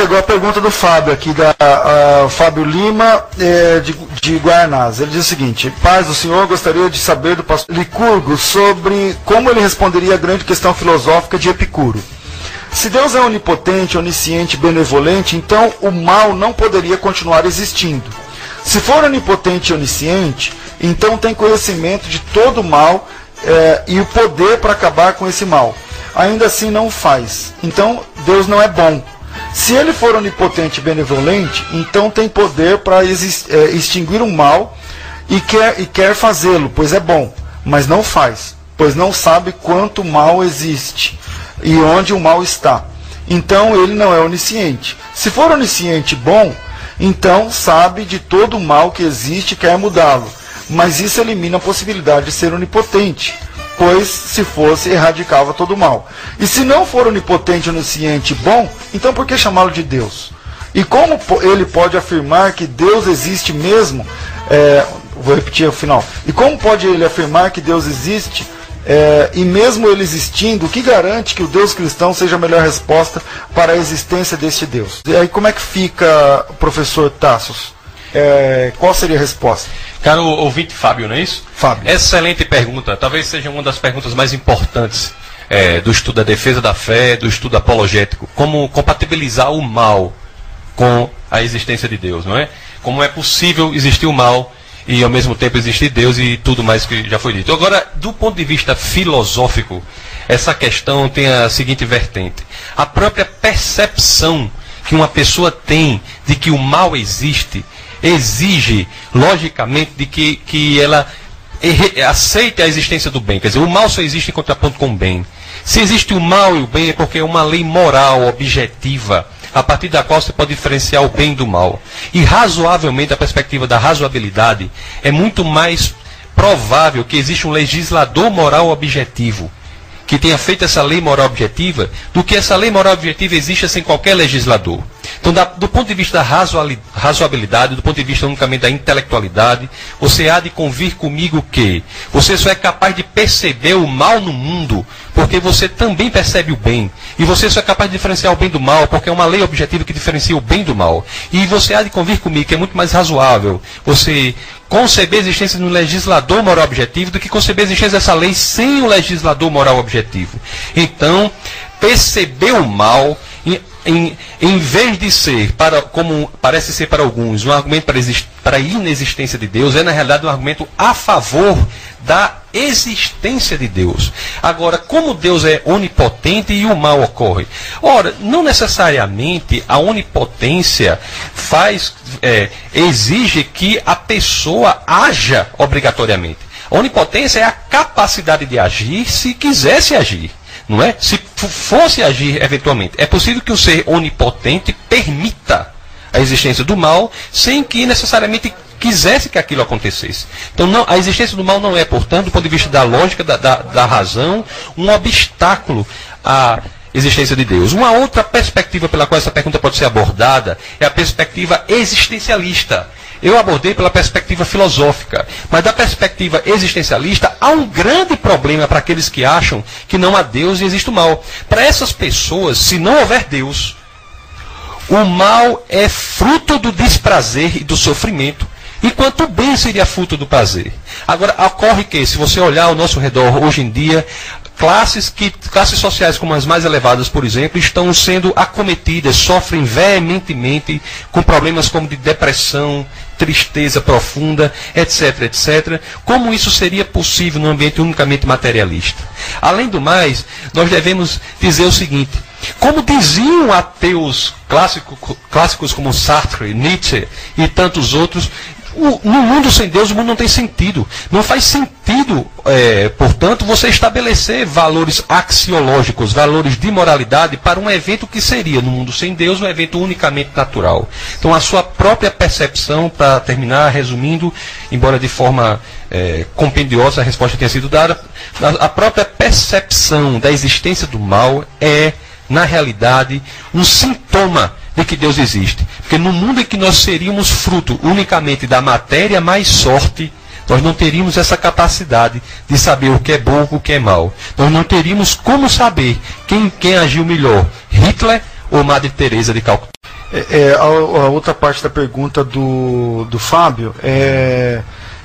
chegou a pergunta do Fábio aqui, da a, Fábio Lima, é, de, de Guarnaz. Ele diz o seguinte: Paz do Senhor, gostaria de saber do pastor Licurgo sobre como ele responderia a grande questão filosófica de Epicuro. Se Deus é onipotente, onisciente, benevolente, então o mal não poderia continuar existindo. Se for onipotente e onisciente, então tem conhecimento de todo o mal é, e o poder para acabar com esse mal. Ainda assim não o faz. Então Deus não é bom. Se ele for onipotente e benevolente, então tem poder para é, extinguir o mal e quer, e quer fazê-lo, pois é bom, mas não faz, pois não sabe quanto mal existe e onde o mal está. Então ele não é onisciente. Se for onisciente bom, então sabe de todo o mal que existe e quer mudá-lo. Mas isso elimina a possibilidade de ser onipotente, pois se fosse, erradicava todo o mal. E se não for onipotente, onisciente bom, então por que chamá-lo de Deus? E como ele pode afirmar que Deus existe mesmo? É, vou repetir o final. E como pode ele afirmar que Deus existe? É, e mesmo ele existindo, o que garante que o Deus cristão seja a melhor resposta para a existência deste Deus? E aí como é que fica, professor Tassos? É, qual seria a resposta? Caro ouvinte Fábio, não é isso? Fábio. Excelente pergunta. Talvez seja uma das perguntas mais importantes é, do estudo da defesa da fé, do estudo apologético. Como compatibilizar o mal com a existência de Deus, não é? Como é possível existir o mal e ao mesmo tempo existir Deus e tudo mais que já foi dito. Agora, do ponto de vista filosófico, essa questão tem a seguinte vertente: a própria percepção que uma pessoa tem de que o mal existe exige, logicamente, de que, que ela aceite a existência do bem. Quer dizer, o mal só existe em contraponto com o bem. Se existe o mal e o bem é porque é uma lei moral, objetiva, a partir da qual você pode diferenciar o bem do mal. E razoavelmente, a perspectiva da razoabilidade, é muito mais provável que exista um legislador moral objetivo que tenha feito essa lei moral objetiva do que essa lei moral objetiva exista sem qualquer legislador. Então, da, do ponto de vista da razoabilidade, do ponto de vista unicamente da intelectualidade, você há de convir comigo que você só é capaz de perceber o mal no mundo porque você também percebe o bem. E você só é capaz de diferenciar o bem do mal porque é uma lei objetiva que diferencia o bem do mal. E você há de convir comigo que é muito mais razoável você conceber a existência de um legislador moral objetivo do que conceber a existência dessa lei sem o legislador moral objetivo. Então, perceber o mal, em, em, vez de ser, para, como parece ser para alguns, um argumento para, para a inexistência de Deus, é na realidade um argumento a favor da existência de Deus. Agora, como Deus é onipotente e o mal ocorre? Ora, não necessariamente a onipotência faz, é, exige que a pessoa haja obrigatoriamente. A onipotência é a capacidade de agir se quisesse agir. Não é? Se fosse agir eventualmente. É possível que o ser onipotente permita a existência do mal sem que necessariamente quisesse que aquilo acontecesse. Então, não, a existência do mal não é, portanto, do ponto de vista da lógica, da, da, da razão, um obstáculo à existência de Deus. Uma outra perspectiva pela qual essa pergunta pode ser abordada é a perspectiva existencialista. Eu abordei pela perspectiva filosófica, mas da perspectiva existencialista há um grande problema para aqueles que acham que não há Deus e existe o mal. Para essas pessoas, se não houver Deus, o mal é fruto do desprazer e do sofrimento enquanto o bem seria fruto do prazer. Agora, ocorre que, se você olhar ao nosso redor hoje em dia, classes, que, classes sociais como as mais elevadas, por exemplo, estão sendo acometidas, sofrem veementemente com problemas como de depressão, tristeza profunda, etc, etc. Como isso seria possível num ambiente unicamente materialista? Além do mais, nós devemos dizer o seguinte: como diziam ateus clássicos, clássicos como Sartre, Nietzsche e tantos outros, o, no mundo sem Deus, o mundo não tem sentido. Não faz sentido, é, portanto, você estabelecer valores axiológicos, valores de moralidade para um evento que seria, no mundo sem Deus, um evento unicamente natural. Então, a sua própria percepção, para terminar, resumindo, embora de forma é, compendiosa a resposta tenha sido dada, a própria percepção da existência do mal é, na realidade, um sintoma de que Deus existe. Porque no mundo em que nós seríamos fruto unicamente da matéria mais sorte, nós não teríamos essa capacidade de saber o que é bom e o que é mal. Nós não teríamos como saber quem, quem agiu melhor, Hitler ou Madre Teresa de Calcutá. É, é, a, a, outra parte da pergunta do, do Fábio é.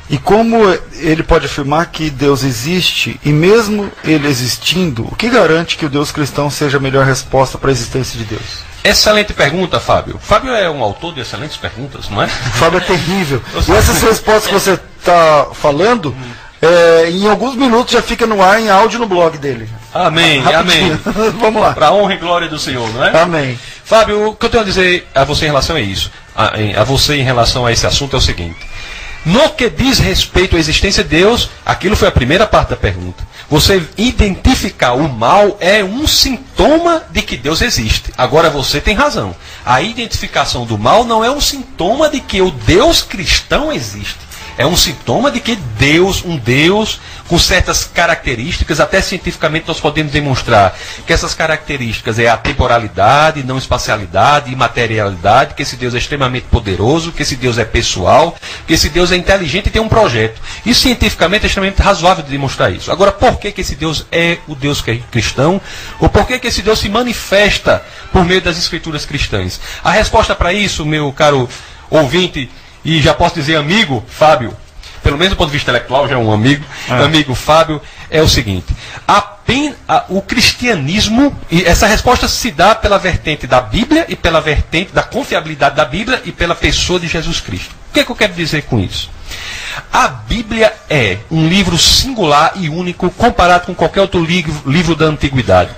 E como ele pode afirmar que Deus existe, e mesmo ele existindo, o que garante que o Deus cristão seja a melhor resposta para a existência de Deus? Excelente pergunta, Fábio. Fábio é um autor de excelentes perguntas, não é? Fábio é terrível. E essas respostas que você está falando, é, em alguns minutos já fica no ar em áudio no blog dele. Amém, Rapidinho. amém. Vamos lá. Para honra e glória do Senhor, não é? Amém. Fábio, o que eu tenho a dizer a você em relação a isso, a, a você em relação a esse assunto é o seguinte. No que diz respeito à existência de Deus, aquilo foi a primeira parte da pergunta. Você identificar o mal é um sintoma de que Deus existe. Agora você tem razão. A identificação do mal não é um sintoma de que o Deus cristão existe é um sintoma de que Deus, um Deus com certas características, até cientificamente nós podemos demonstrar que essas características é a temporalidade, não espacialidade, imaterialidade, que esse Deus é extremamente poderoso, que esse Deus é pessoal, que esse Deus é inteligente e tem um projeto. E cientificamente é extremamente razoável de demonstrar isso. Agora, por que, que esse Deus é o Deus que é cristão? Ou por que, que esse Deus se manifesta por meio das escrituras cristãs? A resposta para isso, meu caro ouvinte, e já posso dizer amigo, Fábio, pelo menos do ponto de vista intelectual, já é um amigo, é. amigo Fábio, é o seguinte: a, o cristianismo, e essa resposta se dá pela vertente da Bíblia e pela vertente da confiabilidade da Bíblia e pela pessoa de Jesus Cristo. O que, é que eu quero dizer com isso? A Bíblia é um livro singular e único comparado com qualquer outro livro, livro da antiguidade.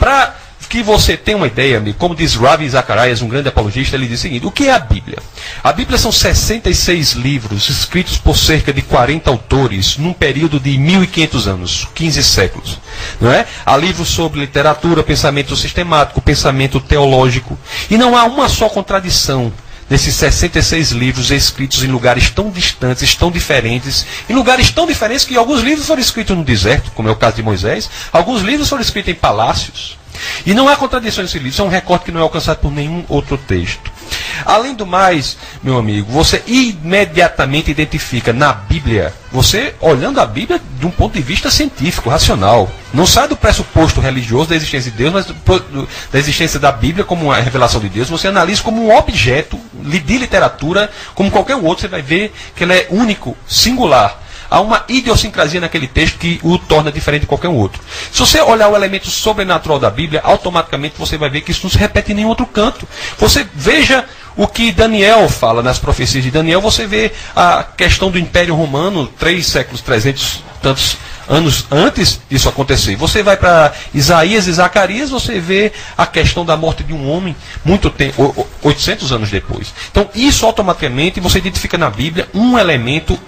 Para que você tenha uma ideia, amigo, como diz Ravi Zacharias, um grande apologista, ele diz o seguinte: o que é a Bíblia? A Bíblia são 66 livros escritos por cerca de 40 autores num período de 1500 anos, 15 séculos, não é? Há livros sobre literatura, pensamento sistemático, pensamento teológico, e não há uma só contradição nesses 66 livros escritos em lugares tão distantes, tão diferentes, em lugares tão diferentes que alguns livros foram escritos no deserto, como é o caso de Moisés, alguns livros foram escritos em palácios, e não há contradição nesse livro, isso é um recorte que não é alcançado por nenhum outro texto. Além do mais, meu amigo, você imediatamente identifica na Bíblia, você olhando a Bíblia de um ponto de vista científico, racional. Não sai do pressuposto religioso da existência de Deus, mas da existência da Bíblia como uma revelação de Deus. Você analisa como um objeto de literatura, como qualquer outro, você vai ver que ele é único, singular há uma idiosincrasia naquele texto que o torna diferente de qualquer outro. Se você olhar o elemento sobrenatural da Bíblia, automaticamente você vai ver que isso não se repete em nenhum outro canto. Você veja o que Daniel fala nas profecias de Daniel, você vê a questão do Império Romano, três séculos, trezentos tantos anos antes disso acontecer. Você vai para Isaías e Zacarias, você vê a questão da morte de um homem muito tempo, 800 anos depois. Então, isso automaticamente você identifica na Bíblia um elemento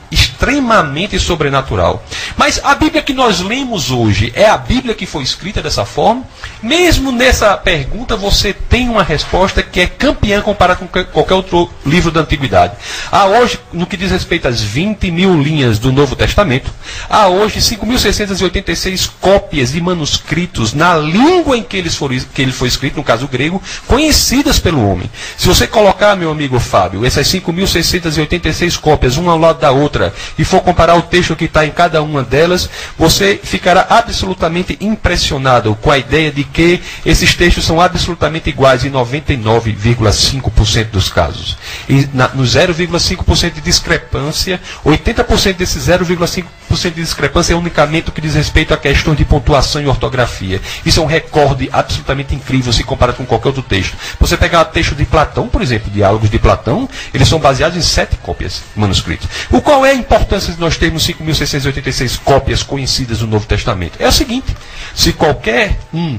sobrenatural. Mas a Bíblia que nós lemos hoje é a Bíblia que foi escrita dessa forma? Mesmo nessa pergunta, você tem uma resposta que é campeã comparada com qualquer outro livro da antiguidade. Há hoje, no que diz respeito às 20 mil linhas do Novo Testamento, há hoje 5.686 cópias de manuscritos na língua em que, eles foram, que ele foi escrito, no caso grego, conhecidas pelo homem. Se você colocar, meu amigo Fábio, essas 5.686 cópias, uma ao lado da outra, e for comparar o texto que está em cada uma delas, você ficará absolutamente impressionado com a ideia de que esses textos são absolutamente iguais em 99,5% dos casos. E na, no 0,5% de discrepância, 80% desse 0,5% de discrepância é unicamente o que diz respeito a questões de pontuação e ortografia. Isso é um recorde absolutamente incrível se comparado com qualquer outro texto. Você pegar o texto de Platão, por exemplo, diálogos de Platão, eles são baseados em sete cópias manuscritos. O qual é a importância de nós termos 5.686 cópias conhecidas do Novo Testamento? É o seguinte: se qualquer um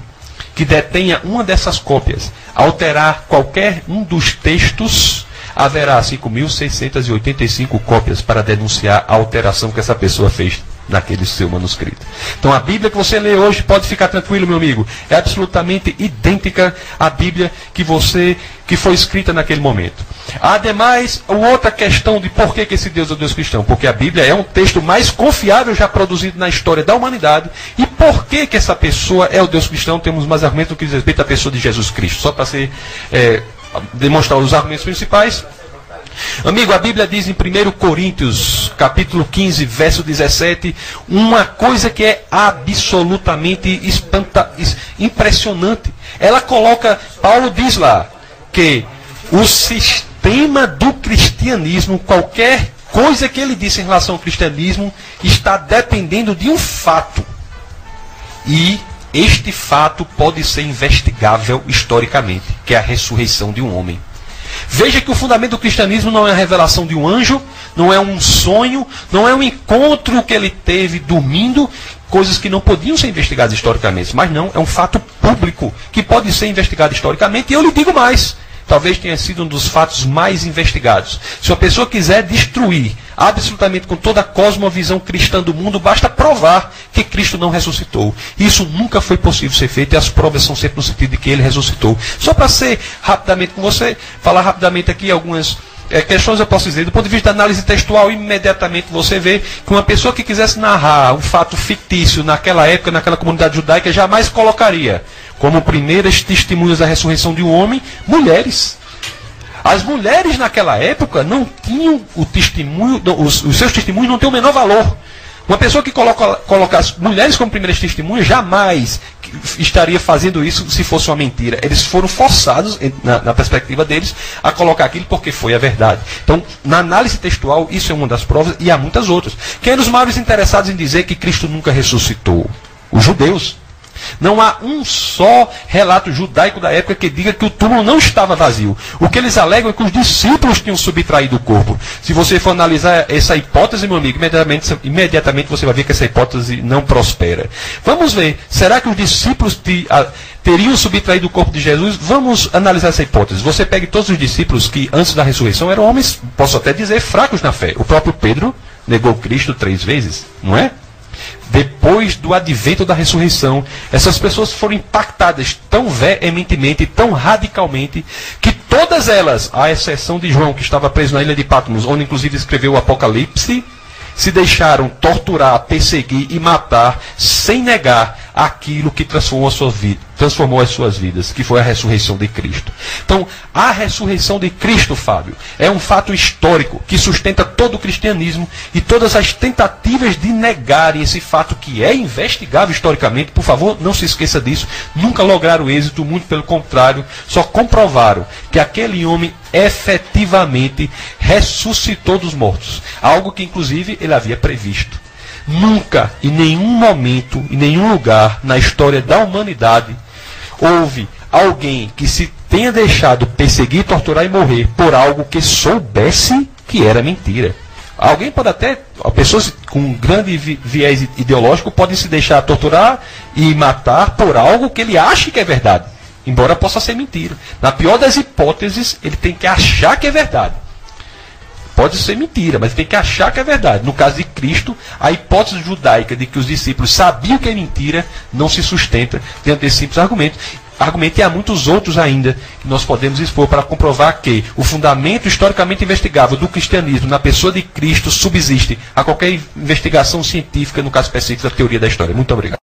que detenha uma dessas cópias alterar qualquer um dos textos, haverá 5.685 cópias para denunciar a alteração que essa pessoa fez naquele seu manuscrito. Então a Bíblia que você lê hoje, pode ficar tranquilo, meu amigo, é absolutamente idêntica à Bíblia que você que foi escrita naquele momento. Ademais, outra questão de por que, que esse Deus é o Deus cristão, porque a Bíblia é um texto mais confiável já produzido na história da humanidade. E por que que essa pessoa é o Deus cristão? Temos mais argumentos do que diz respeito à pessoa de Jesus Cristo. Só para ser é, demonstrar os argumentos principais. Amigo, a Bíblia diz em 1 Coríntios, capítulo 15, verso 17, uma coisa que é absolutamente espanta, impressionante. Ela coloca, Paulo diz lá, que o sistema do cristianismo, qualquer coisa que ele disse em relação ao cristianismo, está dependendo de um fato. E este fato pode ser investigável historicamente, que é a ressurreição de um homem. Veja que o fundamento do cristianismo não é a revelação de um anjo, não é um sonho, não é um encontro que ele teve dormindo, coisas que não podiam ser investigadas historicamente, mas não, é um fato público que pode ser investigado historicamente, e eu lhe digo mais talvez tenha sido um dos fatos mais investigados. Se uma pessoa quiser destruir absolutamente com toda a cosmovisão cristã do mundo, basta provar que Cristo não ressuscitou. Isso nunca foi possível ser feito e as provas são sempre no sentido de que ele ressuscitou. Só para ser rapidamente com você, falar rapidamente aqui algumas é, questões eu posso dizer, do ponto de vista da análise textual, imediatamente você vê que uma pessoa que quisesse narrar um fato fictício naquela época, naquela comunidade judaica, jamais colocaria como primeiras testemunhas da ressurreição de um homem, mulheres. As mulheres naquela época não tinham o testemunho, os, os seus testemunhos não têm o menor valor. Uma pessoa que coloca, as mulheres como primeiras testemunhas jamais estaria fazendo isso se fosse uma mentira. Eles foram forçados, na, na, perspectiva deles, a colocar aquilo porque foi a verdade. Então, na análise textual, isso é uma das provas e há muitas outras. Quem é dos maiores interessados em dizer que Cristo nunca ressuscitou? Os judeus. Não há um só relato judaico da época que diga que o túmulo não estava vazio. O que eles alegam é que os discípulos tinham subtraído o corpo. Se você for analisar essa hipótese, meu amigo, imediatamente, imediatamente você vai ver que essa hipótese não prospera. Vamos ver, será que os discípulos teriam subtraído o corpo de Jesus? Vamos analisar essa hipótese. Você pegue todos os discípulos que antes da ressurreição eram homens, posso até dizer, fracos na fé. O próprio Pedro negou Cristo três vezes, não é? Depois do advento da ressurreição, essas pessoas foram impactadas tão veementemente, tão radicalmente, que todas elas, à exceção de João, que estava preso na ilha de Patmos, onde inclusive escreveu o Apocalipse, se deixaram torturar, perseguir e matar, sem negar aquilo que transformou, sua vida, transformou as suas vidas, que foi a ressurreição de Cristo. Então, a ressurreição de Cristo, Fábio, é um fato histórico que sustenta todo o cristianismo e todas as tentativas de negarem esse fato que é investigável historicamente, por favor, não se esqueça disso, nunca lograram êxito, muito pelo contrário, só comprovaram que aquele homem efetivamente ressuscitou dos mortos, algo que inclusive ele havia previsto. Nunca, em nenhum momento, em nenhum lugar na história da humanidade, houve alguém que se tenha deixado perseguir, torturar e morrer por algo que soubesse que era mentira. Alguém pode até, pessoas com grande viés ideológico podem se deixar torturar e matar por algo que ele acha que é verdade, embora possa ser mentira. Na pior das hipóteses, ele tem que achar que é verdade. Pode ser mentira, mas tem que achar que é verdade. No caso de Cristo, a hipótese judaica de que os discípulos sabiam que é mentira não se sustenta diante desse simples argumento. Argumento e há muitos outros ainda que nós podemos expor para comprovar que o fundamento historicamente investigável do cristianismo na pessoa de Cristo subsiste a qualquer investigação científica, no caso específico da teoria da história. Muito obrigado.